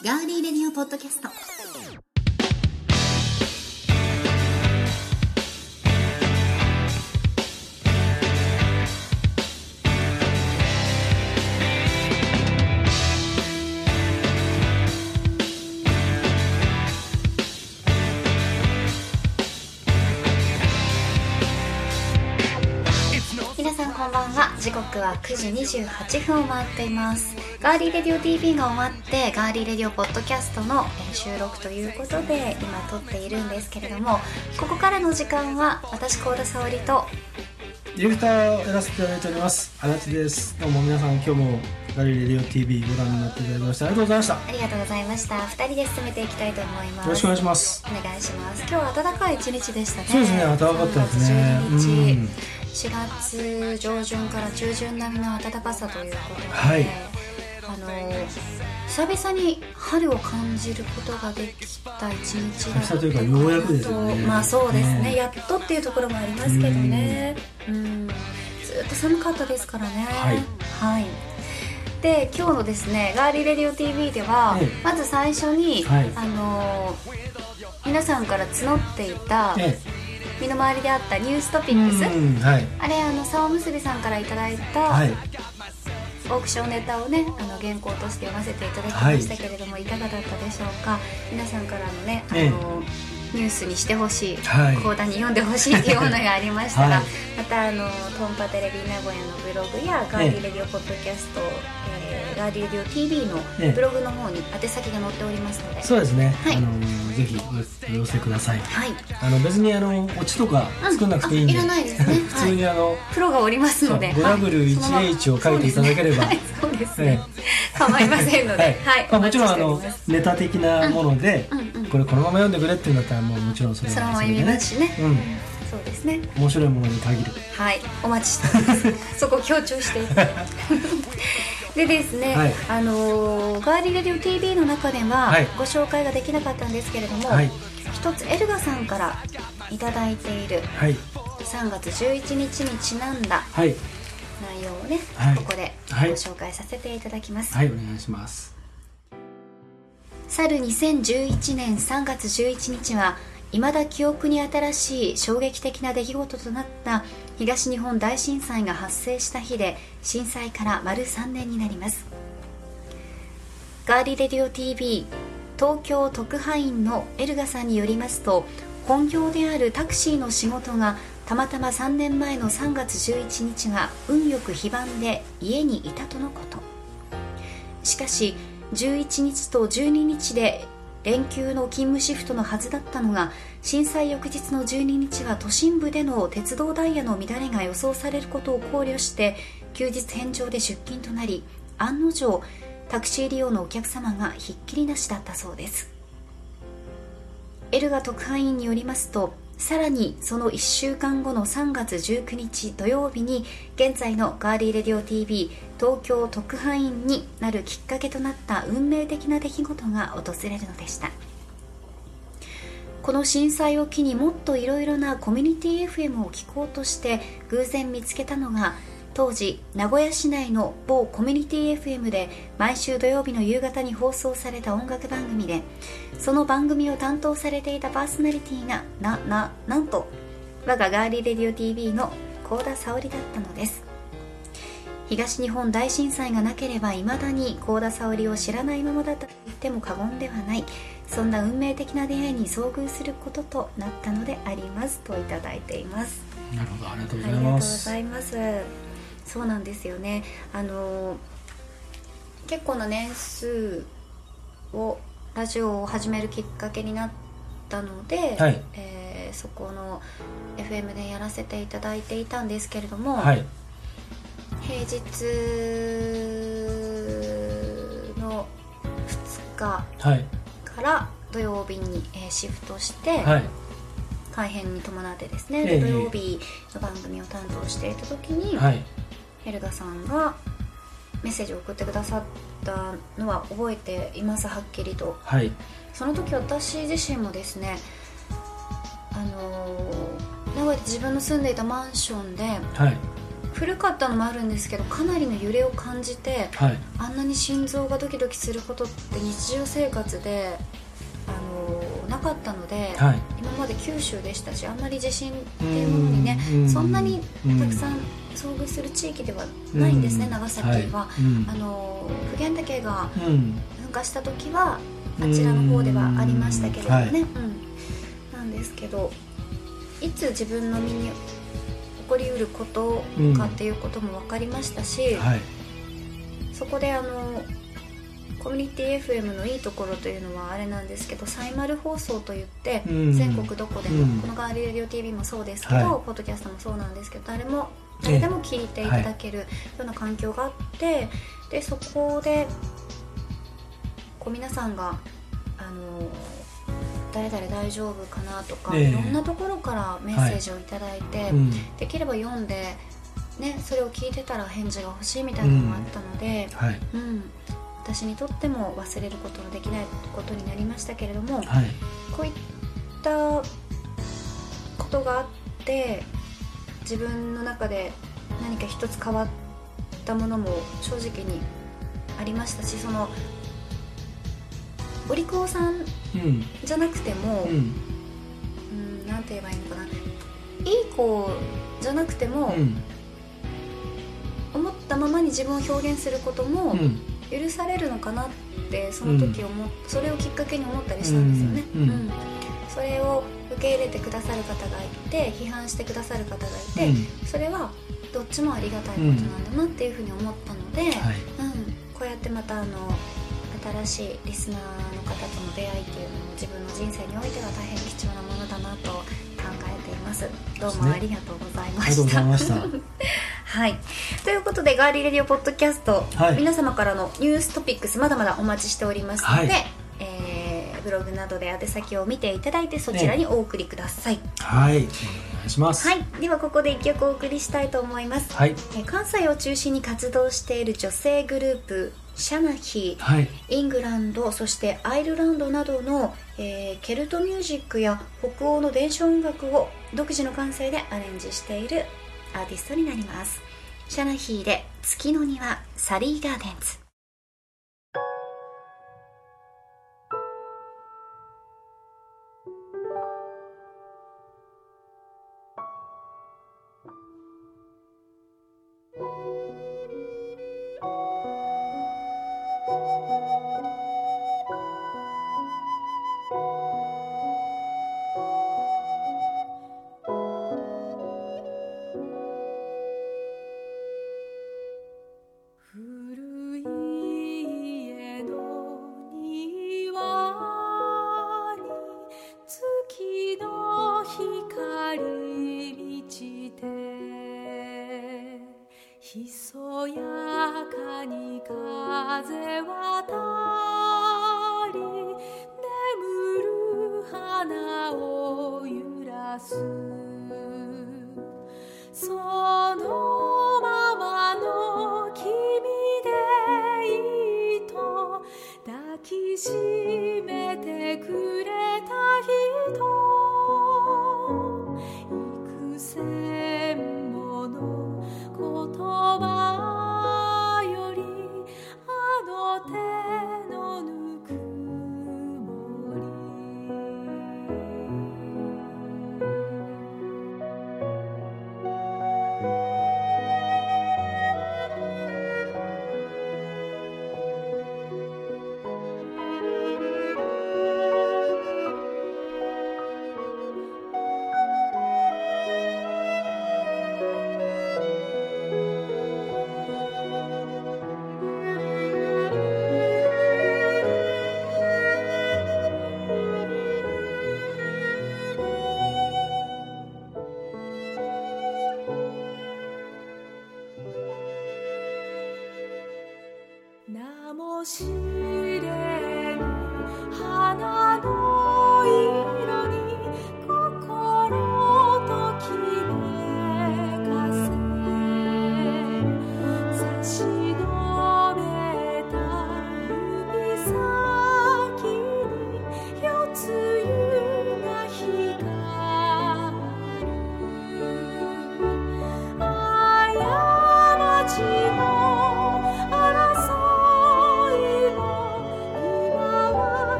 ガーリーレディオポッドキャスト。刻は9時28分を回っています。ガーリーレディオ TV が終わってガーリーレディオポッドキャストのえー収録ということで今撮っているんですけれどもここからの時間は私幸田沙織とディレクターをやらせていただいております。足立です。どうも皆さん今日もガリレディオ TV ご覧になっていただきましてありがとうございました。よありがとうございました。2人で進めていきたいと思います。ろしくお願いします。お願いします。今日は暖かい一日でしたね。そうですね。暖かかったですね。3月12日、うん4月上旬から中旬並みの暖かさということで、はい。あの久々に春を感じることができた一日だったというかようやくですよね。まあそうですねね。やっとっていうところもありますけどね。うん。ずっと寒かったですからね。はい。はい。で今日のですねガーリーレディオ TV では、ええ。まず最初に、はい。あの皆さんから募っていたえ身の回りであったニューストピえックス、うんはい。あれあの沢結びさんからいただいた、はい。オークションネタをねあの原稿として読ませていただきましたけれども、い、かがだったでしょうか？皆さんからのねあの、ええニュースにしてほしいはい。講談に読んでほしいっていうものがありましたら、はい。またあのトンパテレビ名古屋のブログやガーディレディオポッドキャスト、えーガーディレディオ TV のええ。ブログの方に宛先が載っておりますので、そうですね、はい。あのぜひお寄せください。はい。あの別にあのオチとか作んなくていいんで、いらないですね。普通にあの、プロがおりますので。そう 5W1H を書いていただければ。はい。そうですね。構いませんので、ははい。い、まあ、もちろんあのネタ的なもので、うんうんうん。これこのまま読んでくれっていうんだったらもうもちろんそれそのまま読みますしね、うん。そうですね。面白いものに限る。はい。お待ちしております。そこを強調していて でですね、はい。あのーガーリーレディオ TV の中でははい。ご紹介ができなかったんですけれども、はい。一つエルガさんからいただいているはい。3月11日にちなんだはい。内容をね、はい。ここでごはい。紹介させていただきます、はいお願いします。去る2011年3月11日は未だ記憶に新しい衝撃的な出来事となった東日本大震災が発生した日で震災から丸3年になります。ガーリレディオ TV 東京特派員のエルガさんによりますと本業であるタクシーの仕事がたまたま3年前の3月11日は運よく非番で家にいたとのこと。しかし11日と12日で連休の勤務シフトのはずだったのが震災翌日の12日は都心部での鉄道ダイヤの乱れが予想されることを考慮して休日返上で出勤となり案の定タクシー利用のお客様がひっきりなしだったそうです。エルガ特派員によりますとさらにその1週間後の3月19日土曜日に現在のガーリーレディオ TV 東京特派員になるきっかけとなった運命的な出来事が訪れるのでした。この震災を機にもっといろいろなコミュニティ FM を聞こうとして偶然見つけたのが当時名古屋市内の某コミュニティ FM で毎週土曜日の夕方に放送された音楽番組でその番組を担当されていたパーソナリティがなななんと我がガーリーレディオ TV の幸田沙織だったのです。東日本大震災がなければいまだに幸田沙織を知らないままだったと言っても過言ではない。そんな運命的な出会いに遭遇することとなったのでありますといただいています。なるほどありがとうごありがとうございますざいます。そうなんですよね。あの結構な年数をラジオを始めるきっかけになったので、はい。えーそこの FM でやらせていただいていたんですけれども、はい。平日の2日はい。から土曜日に、えーシフトして、はい。改編に伴ってですね、ええ。で土曜日の番組を担当していた時に、はい。ヘルガさんがメッセージを送ってくださったのは覚えていますはっきりと。はい。その時私自身もですねあのー名古屋で自分の住んでいたマンションではい。古かったのもあるんですけどかなりの揺れを感じてはい。あんなに心臓がドキドキすることって日常生活であのなかったので、はい。今まで九州でしたしあんまり地震っていうものにねうんそんなにたくさうん遭遇する地域ではないんですね、うん。長崎は、はい。うん。あの普賢岳がうん。噴火した時はあちらの方ではありましたけれどもね、はい。うん。なんですけどいつ自分の身に起こりうることかっていうことも分かりましたし、はい。そこであのコミュニティ FM のいいところというのはあれなんですけどサイマル放送といって、うん。全国どこでも、うん。このガーリレディオ TV もそうですけど、はい。ポッドキャストもそうなんですけど誰もでも聞いていただけるような環境があって、でそこでこう皆さんがあの誰々大丈夫かなとか、ええ。いろんなところからメッセージをいただいて、うん。できれば読んで、ね、それを聞いてたら返事が欲しいみたいなのもあったので、はい。うん。私にとっても忘れることのできないことになりましたけれどもはい。こういったことがあって自分の中で何か一つ変わったものも正直にありましたしそのお利口さんうんじゃなくても、うん。うん、なんて言えばいいのかな。いい子じゃなくても、うん。思ったままに自分を表現することもうん。許されるのかなってその時思っ、それをきっかけに思ったりしたんですよね、うん。うん。それを受け入れてくださる方がいて批判してくださる方がいて、それはどっちもありがたいことなんだなっていうふうに思ったので、はい。うん。こうやってまたあの新しいリスナーの方との出会いっていうのも自分の人生においては大変貴重なものだなと考えています。どうもありがとうございました。はい。ということでガーリーレディオポッドキャスト、はい。皆様からのニューストピックスまだまだお待ちしておりますので、はい。えーブログなどで宛先を見ていただいてそちらにお送りください、はい。お願いします。はい。ではここで一曲お送りしたいと思います。はい。えー関西を中心に活動している女性グループシャナヒー。はい。イングランドそしてアイルランドなどの、えーケルトミュージックや北欧の伝承音楽を独自の感性でアレンジしているアーティストになります。シャナヒーで「月の庭サリーガーデンズ」風を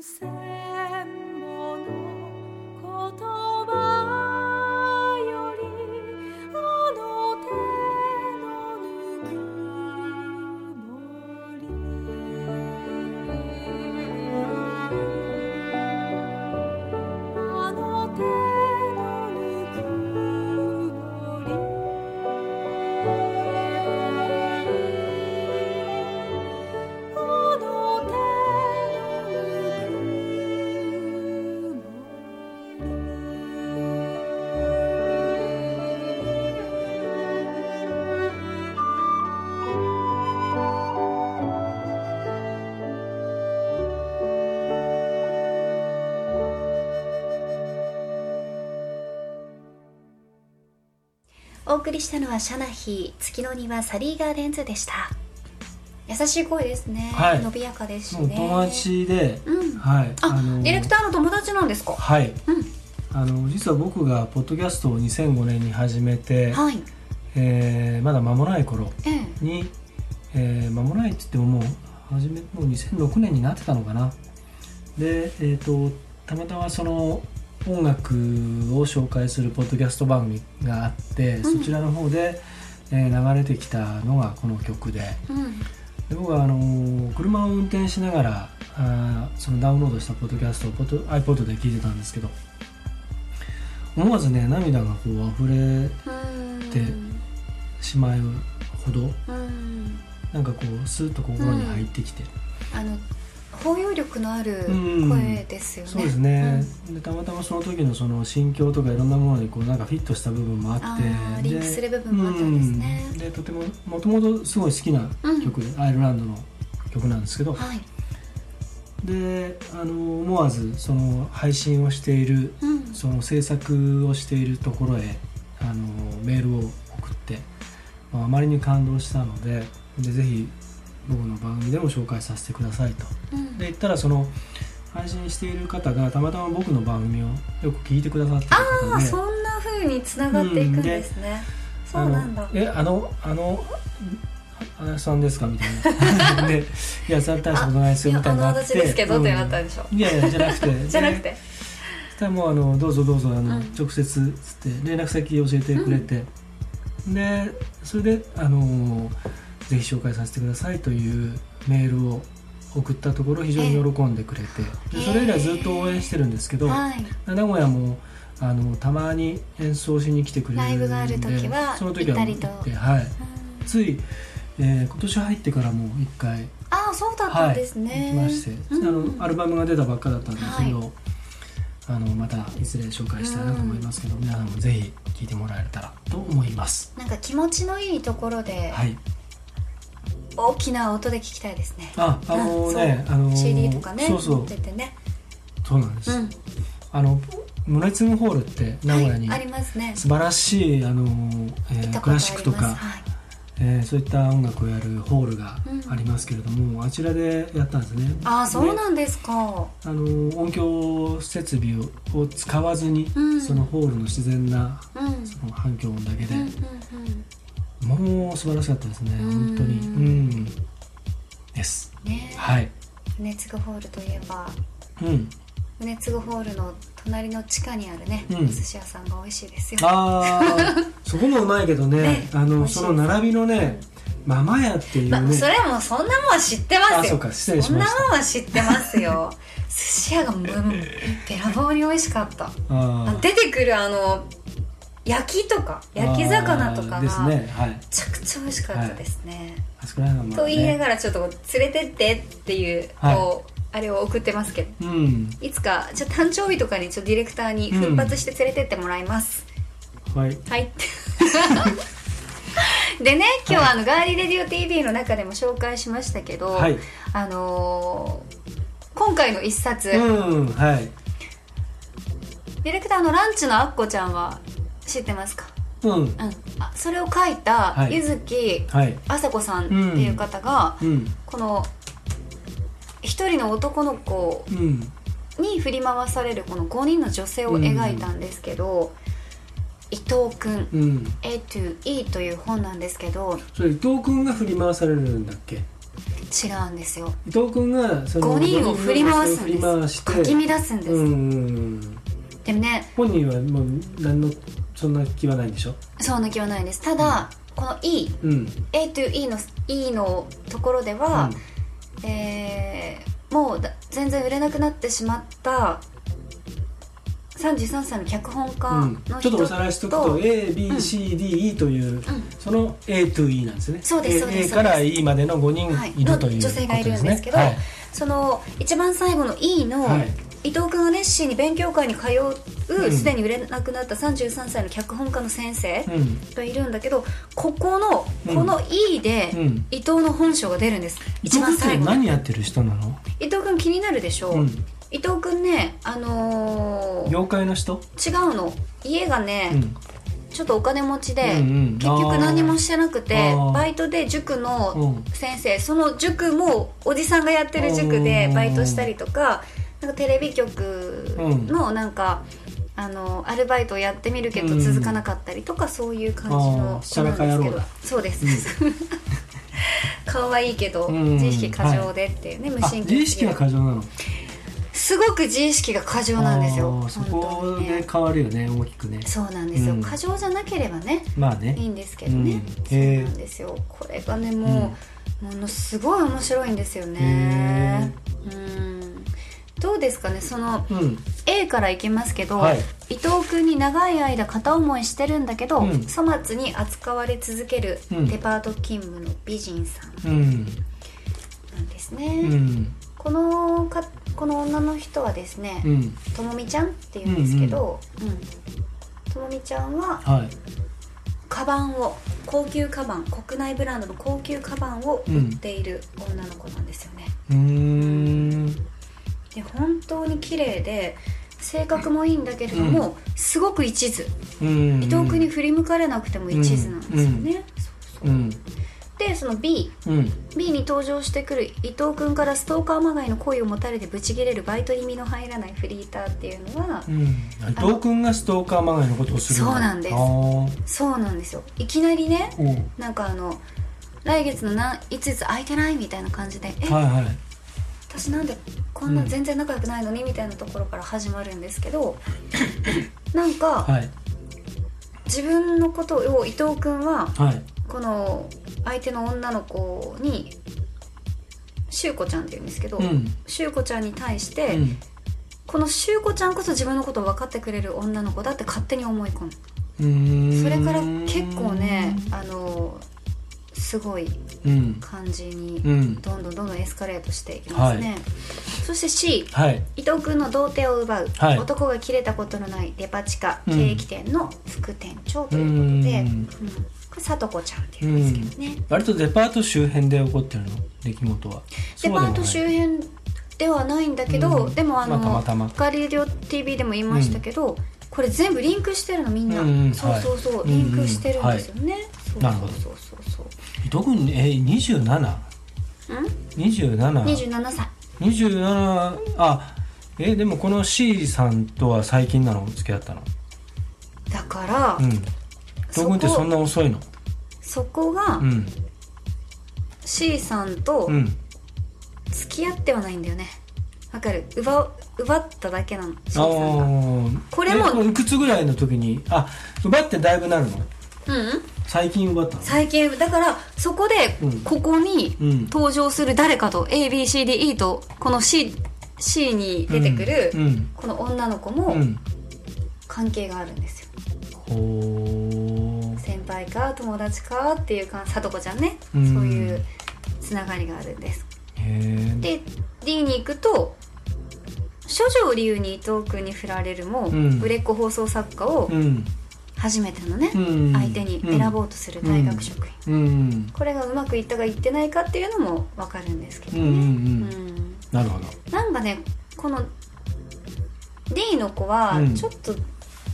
send 送りしたのはシャナヒ月の庭サリーガーデンズでした。優しい声ですね、はい。伸びやかですしね。もう友達で、うん。はい。あ、のディレクターの友達なんですか？はい、うん。あの実は僕がポッドキャストを2005年に始めて、はい。えーまだ間もない頃ええ。に、えー間もないって言ってももう始めもう2006年になってたのかな。でえっ、とたまたまその音楽を紹介するポッドキャスト番組があって、うん。そちらの方で、えー流れてきたのがこの曲で。うん。で僕はあのー車を運転しながらあーそのダウンロードしたポッドキャストをポッド iPod で聞いてたんですけど思わずね涙がこう溢れうんでしまうほどうん。なんかこうスーッと心に入ってきて、あの包容力のあるうん。声ですよね、そうですね、でたまたまその時のその心境とかいろんなものにこうなんかフィットした部分もあって。リンクする部分もあったんですね。うん。でとてももともとすごい好きな曲で、アイルランドの曲なんですけど、はい、であの思わずその配信をしているうん、その制作をしているところへあのメールを送って、まあ、あまりに感動したのででぜひ僕の番組でも紹介させてくださいと。うん。で言ったらその配信している方がたまたま僕の番組をよく聞いてくださっている方で。ああそんな風につながっていくんですね、そうなんだ。えあのあのあやさんですか？みたいな。でいや大したことないですよみたいになって。の私ですけどってなったうん。でしょ、いやいやじゃなくて。じゃなくて。そしたらもうあのどうぞどうぞあの、うん。直接つって連絡先教えてくれて、でそれであのぜひ紹介させてくださいというメールを送ったところ非常に喜んでくれて、でそれ以来ずっと応援してるんですけど、はい。名古屋もあのたまに演奏しに来てくれるんでライブがある時はその時ははい、うんつい、えー今年入ってからも一回ああそうだったんですね、行きまして、うんあのアルバムが出たばっかだったんで、はいそれをあのまたいずれ紹介したいなと思いますけど、皆さんもぜひ聴いてもらえたらと思います。なんか気持ちのいいところではい大きな音で聞きたいですね、ああのねあの CD とかねそうそう。持っててね。そうなんです、うん。あのムレツムホールって名古屋にはい、ありますね。素晴らしいあの、えークラシックとか、はい。えーそういった音楽をやるホールがうん。ありますけれども、あちらでやったんですね。ああそうでなんですか。あの音響設備をを使わずに、うん。そのホールの自然なうん。その反響音だけで、うんうんうんもう素晴らしかったですねうん。本当に。うん。です。ね。はい。船継ホールといえばうん。船継ホールの隣の地下にあるね、うん。お寿司屋さんが美味しいですよ。あー。そこもうまいけどねねあのその並びのねママ屋っていうまあ、ねそれはもうそんなもんは知ってますよ。あそうか失礼しそんなましたもんは知ってますよ。寿司屋がもうべらぼうに美味しかった。あー。出てくるあの焼きとか焼き魚とかがめねはい。ちゃくちゃ美味しかったですね、はまあと言いなねがらちょっと連れてってっていう、はい。こうあれを送ってますけど。うん。いつかじゃあ誕生日とかにちょっとディレクターに奮発して連れてってもらいます、はい。はい。でね今日はあの、ガーリーレディオ TV の中でも紹介しましたけど、はい。あのー今回の一冊、うんはい。ディレクターのランチのアッコちゃんは知ってますか、うん。うん、あそれを書いたはい。柚木はい。麻子さんっていう方が、うん。この一人の男の子うん。に振り回されるこの5人の女性を描いたんですけど、伊藤君うん。A to E という本なんですけどそれ伊藤君が振り回されるんだっけ？違うんですよ。伊藤君がその5人を振り回すんです。かき乱すんです、うんでもね本人はもう何のそんな気はないんでしょ？そうな気はないんです。ただ、この E うん。A to E の E のところでは、えーもうだ全然売れなくなってしまった33歳の脚本家うん。の人と、ちょっとおさらいしとくと ABCDE という、その A to E なんですね。そうですそうです A, から E までの5人はい。いるというの女性がいるんですけどはい。その一番最後の E の、はい伊藤君が熱心に勉強会に通ううん。すで、に売れなくなった33歳の脚本家の先生うん。がいるんだけどここのうん。この E で、うん。伊藤の本性が出るんです。一番最後何やってる人なの、伊藤君気になるでしょ、う。ん、伊藤君ねあのー業界の人、違うの。家がね、うん、ちょっとお金持ちで、うんうん。結局何もしてなくてバイトで塾うのん。先生その塾もおじさんがやってる塾でバイトしたりとかなんかテレビ局のなんか、あのアルバイトをやってみるけどうん。続かなかったりとか、そういう感じの子なんですけど。そうです、顔はいいけど、うん。自意識過剰でっていうね、無あ神経自意識が過剰なの？すごく自意識が過剰なんですよ。そ本こで変わるよね大きくね。そうなんですよ、うん。過剰じゃなければねまあね。いいんですけどね、うん。そうなんですよ。これがねもう、ものすごい面白いんですよね。うんどうですかねそのうん、A からいきますけど、はい。伊藤君に長い間片思いしてるんだけど、うん。粗末に扱われ続けるうん。デパート勤務の美人さん。うん。なんですうね、ん。このかこの女の人はですねうん。ともみちゃんっていうんですけど、うん。ともみちゃんははい。カバンを高級カバン国内ブランドの高級カバンを売っている女の子なんですよね、で本当に綺麗で性格もいいんだけれども、すごく一途。うん。伊藤君に振り向かれなくても一途なんですよね、そうそう。うん。でその B うん、B に登場してくる伊藤君からストーカーまがいの恋を持たれてブチギレるバイトに身の入らないフリーターっていうのは、うん、伊藤君がストーカーまがいのことをするそうなんです。そうなんですよ。いきなりねう。んなんかあの来月の何いついつ空いてないみたいな感じで「えはいはい私なんでこんな全然仲良くないのに?」みたいなところから始まるんですけど なんかはい。自分のことを伊藤君ははい。この相手の女の子にしゅうこちゃんって言うんですけど、うん。しゅうこちゃんに対して、うん。このしゅうこちゃんこそ自分のことを分かってくれる女の子だって勝手に思い込む。それから結構ねあのすごいうん。感じにうん。どんどんどんどんエスカレートしていきますね、そして C はい。伊藤君の童貞を奪う、はい。男が切れたことのないデパ地下うん。ケーキ店の副店長ということで、ううん。んこれさとこちゃんっていうんですけどね、割とデパート周辺で起こってるの？出来事は。デパート周辺辺ではないんだけど、うん。でもあの、まあたまたま。ガリレオ TV でも言いましたけど、これ全部リンクしてるのみんな、うんうん。そうそうそう、はいリンクしてるんですよね、そうなるほどそうそう。そう伊藤君えそう 27?27 うん？27 27歳。27あえでもこの C さんとは最近なの？付き合ったの？だから、うん。伊藤君ってそんな遅いの？そこがうん。C さんとうん。付き合ってはないんだよね。わかる？奪う奪っただけなの C あさんが。ー。これもえいくつぐらいの時に？あ奪ってだいぶなるの？うん。最近奪ったの？最近。だからそこでうん。ここにうん。登場する誰かと ABCDE とこの C, C に出てくるこの女の子もうん。関係があるんですよ。ほー。先輩か友達かっていうかさとこちゃんね。そううんいうつながりがあるんです。へえで D に行くと処女を理由に伊藤君に振られるも、うん。売れっ子放送作家をうん初めてのね、うん。相手に選ぼうとする大学職員、うん。これがうまくいったかいってないかっていうのも分かるんですけどうんうんうね、ん。うん。なるほど。なんかねこの D の子はうん。ちょっと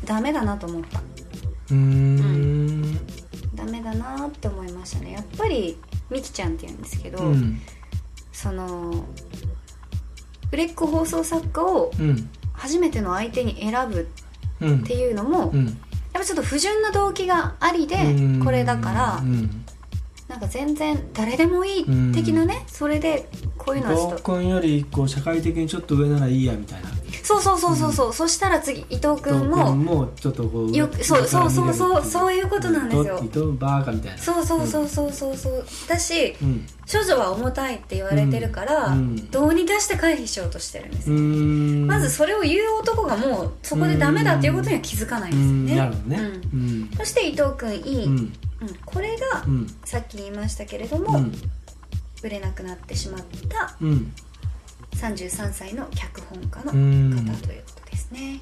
ダメだなと思った、うーん。ダメだなって思いましたね。やっぱりみきちゃんって言うんですけど、うん。その売れっ子放送作家をうん。初めての相手に選ぶうんっていうのも、うんやっぱちょっと不純な動機がありでうん。これだからうん。なんか全然誰でもいい的なねそれでこういうのはちょっ合とコンよりこう社会的にちょっと上ならいいやみたいなそうそうそうそうそう、そしたら次伊藤君ももうちょっとこうよくそうそうそうそうそういうことなんですよ。伊藤バーカみたいな。そうそうそうそうそう。そうだしうん処女は重たいって言われてるから、うん。どうにかして回避しようとしてるんですうよ、ん。まずそれを言う男がもうそこでダメだっていうことには気づかないんですよね、なるほどね。うん。うん。そして伊藤君いい、うん。うん。これがうん。さっき言いましたけれども、うん。売れなくなってしまったうん33歳の脚本家の方うんということですね、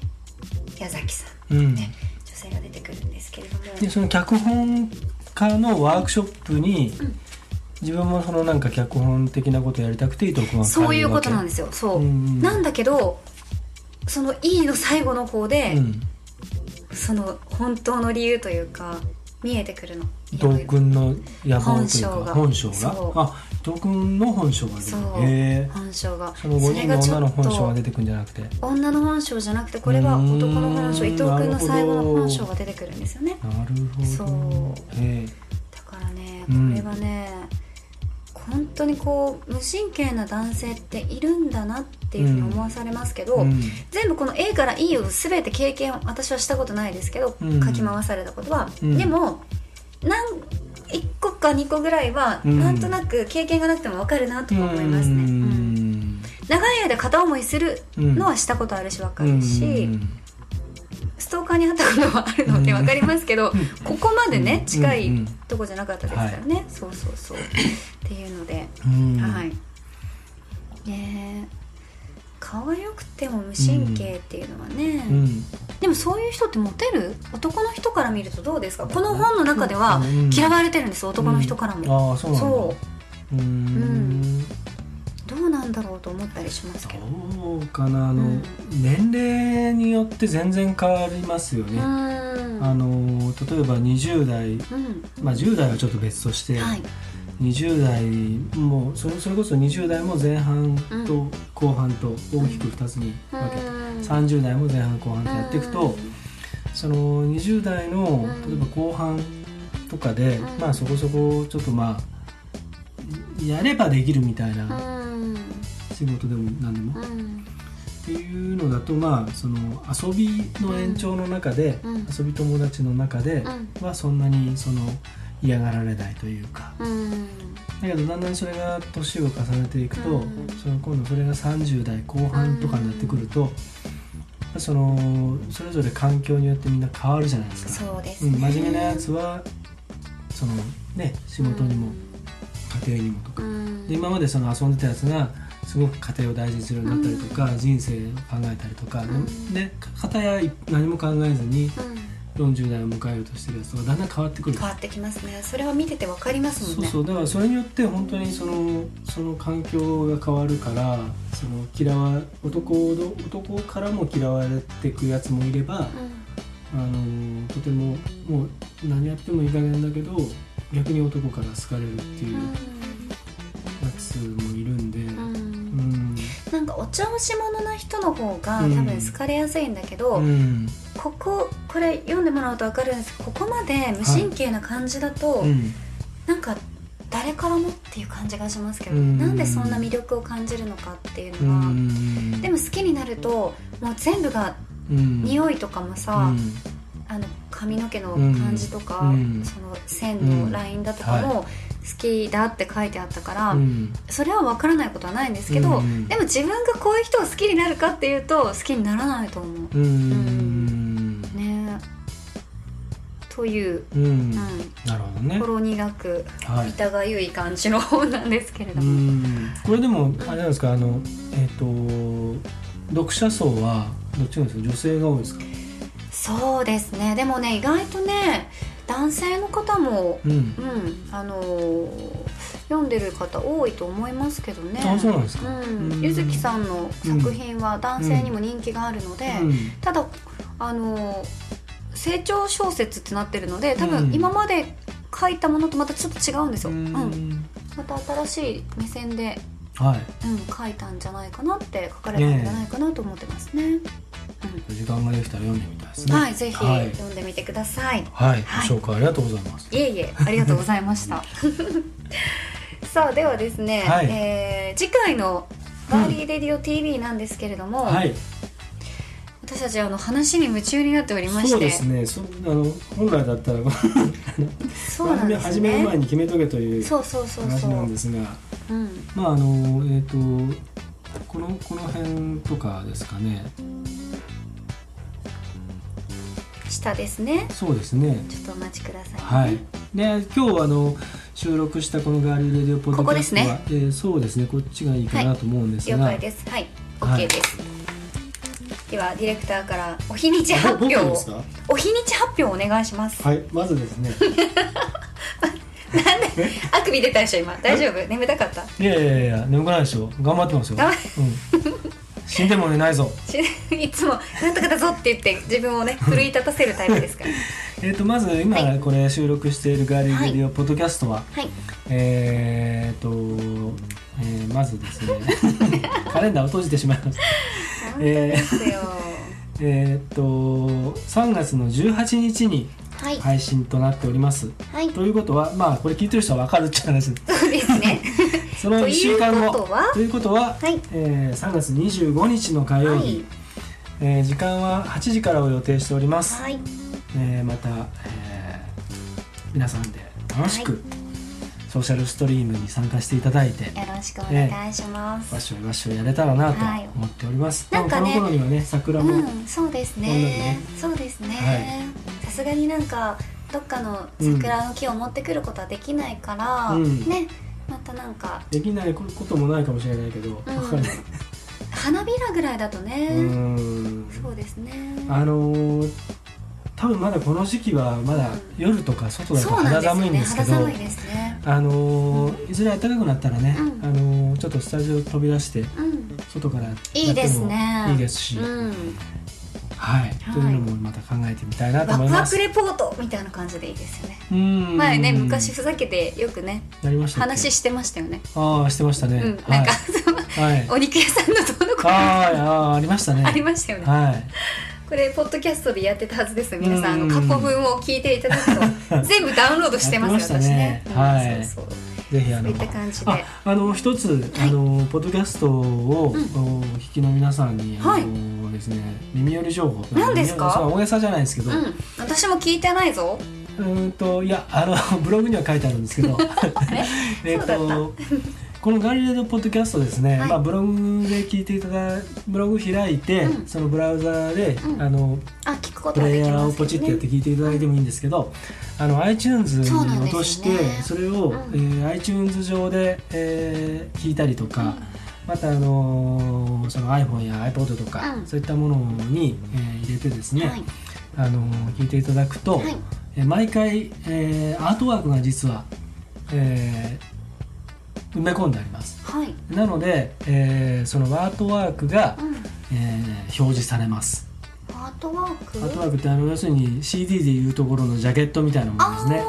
矢崎さん、うん。ね女性が出てくるんですけれども。でその脚本家のワークショップに、ん。自分もそのなんか脚本的なことやりたくて伊藤君はそういうことなんでですよ。そう、うんなんだけどその E の最後の方で、うん。その本当の理由というか見えてくるの。伊藤君の野望という本性が。か本性が？あ伊藤君の本性が出る。そう。へえ。本性が。その5人の女の本性が出てくるんじゃなくて。女の本性じゃなくてこれは男の本性うーん。伊藤君の最後の本性が出てくるんですよね。なるほど。そう。へえ。だからねうん。これはね、本当にこう無神経な男性っているんだなっていうふうに思わされますけど、うん。全部この A から E を全て経験を私はしたことないですけど、うん書き回されたことは、うんでも何1個か2個ぐらいは、うん。なんとなく経験がなくても分かるなとは思いますね、ううん。ん長い間片思いするのはしたことあるし分かるし、うん。ストーカーに会ったことはあるので分かりますけど、ここまでねうん。近いとこじゃなかったですからね、そうそうそう。っていうので、うん。はい。ねえ顔が良くても無神経っていうのはね、うん。でもそういう人ってモテる？男の人から見るとどうですか？この本の中ではうん。嫌われてるんです男の人からも、ああそうなんだ。そう。うーん。どうなんだろうと思ったりしますけど。どうかな。あの、うん。年齢によって全然変わりますようね、ん。あの例えば20代、うん。まあ、10代はちょっと別として、はい20代もそれそれこそ20代も前半と後半と大きく2つに分けて、うん。30代も前半後半とやっていくと、その20代のうん。例えば後半とかで、うん。まあそこそこちょっとまあやればできるみたいなうん。仕事でも何でも、っうん。ていうのだとまあその遊びの延長の中で、うん。遊び友達の中でうん。はそんなにその嫌がられないというか。うん。だけどだんだんそれが年を重ねていくと、うん。その今度それが30代後半とかになってくると、そのそれぞれ環境によってみんな変わるじゃないですか。うん、そうですね。真面目なやつはそのね仕事にも家庭にもとか、うん。で今までその遊んでたやつがすごく家庭を大事にするようになったりとか、人生を考えたりとか、ん。で片や何も考えずにうん40代を迎えようとしてるやつとかだんだん変わってくる。変わってきますね。それは見てて分かりますもんね。そうそう。だからそれによって本当にそのその環境が変わるからその嫌わ男の男からも嫌われていくやつもいれば、あのとてももう何やってもいい加減だけど逆に男から好かれるっていうやつもいるんで、うん。うん。うんなんかお調子者な人の方が多うん。分好かれやすいんだけど、うんこここれ読んでもらうと分かるんです。ここまで無神経な感じだと、うん。なんか誰からもっていう感じがしますけど、うん。なんでそんな魅力を感じるのかっていううのは、ん。でも好きになるともう全部がうん。匂いとかもさ、うん。あの髪の毛の感じとか、うん。その線のラインだとかも好きだって書いてあったから、うん。それは分からないことはないんですけど、うん。でも自分がこういう人を好きになるかっていうと好きにならないと思う。うん。ねという、うん。うん、なるほどね。ほろ苦くはい。痛がゆい感じの本なんですけれどうも、ん。これでもあれなんですか？あのえっ、と読者層はどっちなんですか女性が多いですか？そうですね。でもね意外とね男性の方も、うん。うん。あのー読んでる方多いと思いますけどね。あそうなんですか？うん。うん。ゆずきさんの作品は男性にも人気があるので、うん。ただあのー成長小説ってなってるので多うん。分今まで書いたものとまたちょっと違うんですよ、ううん。んまた新しい目線で、はい。うん、書いたんじゃないかなって書かれたんじゃないかなと思ってますね、時間ができたら読んでみたいですね。はいぜひはい、読んでみてください、はい。はい。ご紹介ありがとうございます。いえいえありがとうございました。さあではですね、はい。えー次回の「ガーリーレディオ TV」なんですけれども、はい私たちあの話に夢中になっておりまして。そうですね。そあの本来だったら そうなんです始めるね前に決めとけというそうそうそう話そう。なんですが。うん。まああのえっ、とこのこの辺とかですかね。下ですね。そうですね。ちょっとお待ちください、ね、はい。で今日あの収録したこのガーリーレディオポッドキャストは、ここえーそうですね。こっちがいいかなと思うんですが、了解です。はい。はい OK です、ではディレクターからお日にちあ発表をお日にち発表をお願いします。はいまずですね。あくび出たでしょ今。大丈夫？眠たかった？いやいやいや眠くないですよ。頑張ってますよ、うん、死んでも寝ないぞ。いつも「なんとかだぞ」って言って自分をね奮い立たせるタイプですから。えー、とまず今はい。これ収録しているガーリーレディオポッドキャストは、はい。えーと、えーまずですね。カレンダーを閉じてしまいました本当ですよ、えーと3月の18日にはい。配信となっております。はい。ということはまあこれ聞いてる人は分かるっちゃ話。そうですね。その1週間後。ということは？ということは、はい。えー3月25日の火曜日、はい。えー時間は8時からを予定しております、はい。えーまた、えー皆さんで楽しく、はいソーシャルストリームに参加していただいてよろしくお願いします、わっしょいわっしょいやれたらなとはい。思っております、なんかねこの頃にはね桜も、うん、そうですね。ね。そうですね。はい。さすがになんかどっかの桜の木を持ってくることはできないから、うん。ねまたなんか。できないこともないかもしれないけど、うん。わかんない。花びらぐらいだとね、そうですね。あのー多分まだこの時期はまだ夜とか外だと肌寒いんですけど、肌寒いですね。あのーいずれ暖かくなったらね、うん。あのーちょっとスタジオ飛び出してうん。外からやってもいいですね。いいですし、うん。はい、というのもまた考えてみたいなと思います。クレポートみたいな感じでいいですよね。うん。前ね昔ふざけてよくねやりました話してましたよね。ああしてましたね、うん。はいなんか、はい。お肉屋さんのどうのこあーあーありましたね。ありましたよね。はいこれポッドキャストでやってたはずです皆さんあのうん過去分を聞いていただくと 全部ダウンロードしてます私ね。はい。うんそうそう。ぜひあのああの一つ、あのポッドキャストを、うん。お聞きの皆さんにあの、はい。ですね耳寄り情報。何ですか？大げさじゃないですけど、うん。私も聞いてないぞ。うーんといやあの ブログには書いてあるんですけど。えっとこのガリレードポッドキャストですね、はい。まあ、ブログで聞いていただブログ開いて、うん。そのブラウザで、うん。あのあ聞くことはプレイヤーをポチってやってね聞いていただいてもいいんですけど、あの iTunes に落としてそれを、うん。えー iTunes 上で、えー聞いたりとか、うん。また、あのーその iPhone や iPod とか、うん。そういったものに、えー入れてですね、はい。あのー聞いていただくと、はい。えー毎回、えーアートワークが実は、えー埋め込んであります。はい。なので、えーそのアートワークが、うん。えー表示されます。アートワーク？アートワークってあの要するに CD でいうところのジャケットみたいなものですね。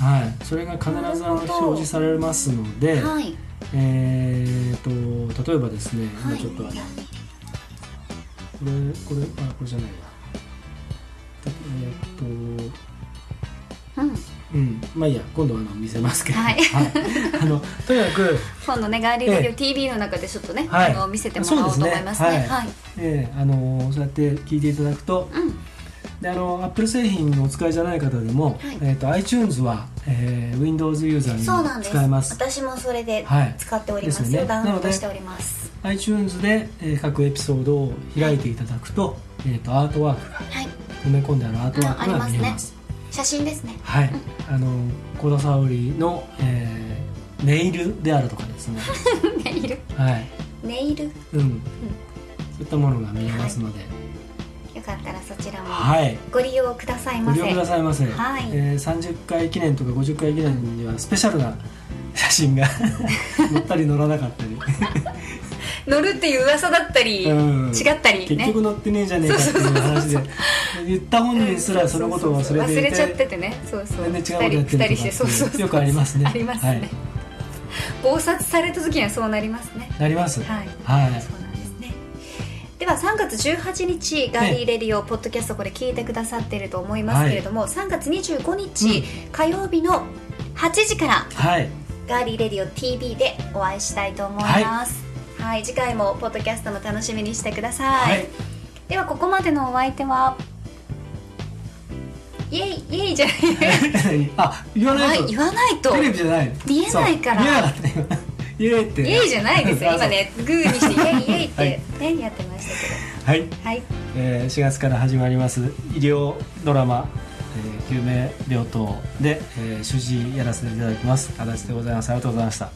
あはい。それが必ずあの表示されますので、ーはい。えーと例えばですね、今はい。ちょっとあのこれこれあこれじゃないわ。えーっとうんうん、まあいいや今度あの見せますけど、はい。あのとにかく、今度ねガーリーレディオ TV の中でちょっとね、はい。あの見せてもらおうと思いますね。そうですね。はい。えーあのそうやって聞いていただくとうん。であの Apple 製品のお使いじゃない方でも、はい。えー、と iTunes は、えー Windows ユーザーそうなんです。に使えます。私もそれではい。使っております。よ、ですよね。ダウンロードしております。iTunes で、えー各エピソードを開いていただくと,、えー、とアートワークがはい。埋め込んであるアートワークが見えうんあります,、写真ですね。はい。あの小田沙織の、えーネイルであるとかですね。ネイル？はい。ネイル？ようん、そういったものが見えますので。かったらそちらもはい、ご利用くださいませ。ご利用くださいませ、はい。えー30回記念とか50回記念にはスペシャルな写真が 載ったり載らなかったり、乗るっていう噂だったり、うん。違ったり結ね局載ってねえじゃねえかっていう話で。言った本人すらそのことを忘れて忘れちゃっててね。そうそう。全然違うことやってるとか二人二人して。そうそうそう。よくありますね。ありますね、はい。暴殺された時にはそうなりますね。なります。はい。はい。そうなんですね。では3月18日ガーリーレディオポッドキャストこれ聞いてくださっていると思いますけれども、3月25日、火曜日の8時からはい。ガーリーレディオ TV でお会いしたいと思います。はい、次回もポッドキャストも楽しみにしてください、はい。ではここまでのお相手は？イエイイエイじゃない。あ言わないと。言わないと。テレビじゃない。見えないから。見えなかった。今イエーって。イエイじゃないですよ。あ今ねグーにしてイエイイエイっ はい。てね、やってましたそうはい、けどはい。えー4月から始まります。医療ドラマ「えー救命病棟で」えー主治医やらせていただきます。足立でございます。ありがとうございました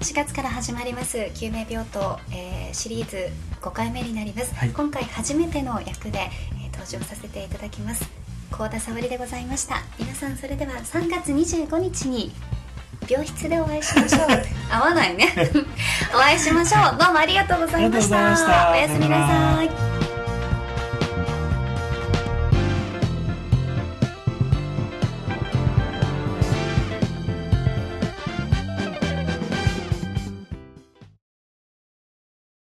4月から始まります救命病棟、えーシリーズ5回目になります、はい。今回初めての役で、えー登場させていただきます。高田沙織でございました。皆さんそれでは3月25日に病室でお会いしましょう。合わないね。お会いしましょう。どうもありがとうございました。ありがとうございました。おやすみなさい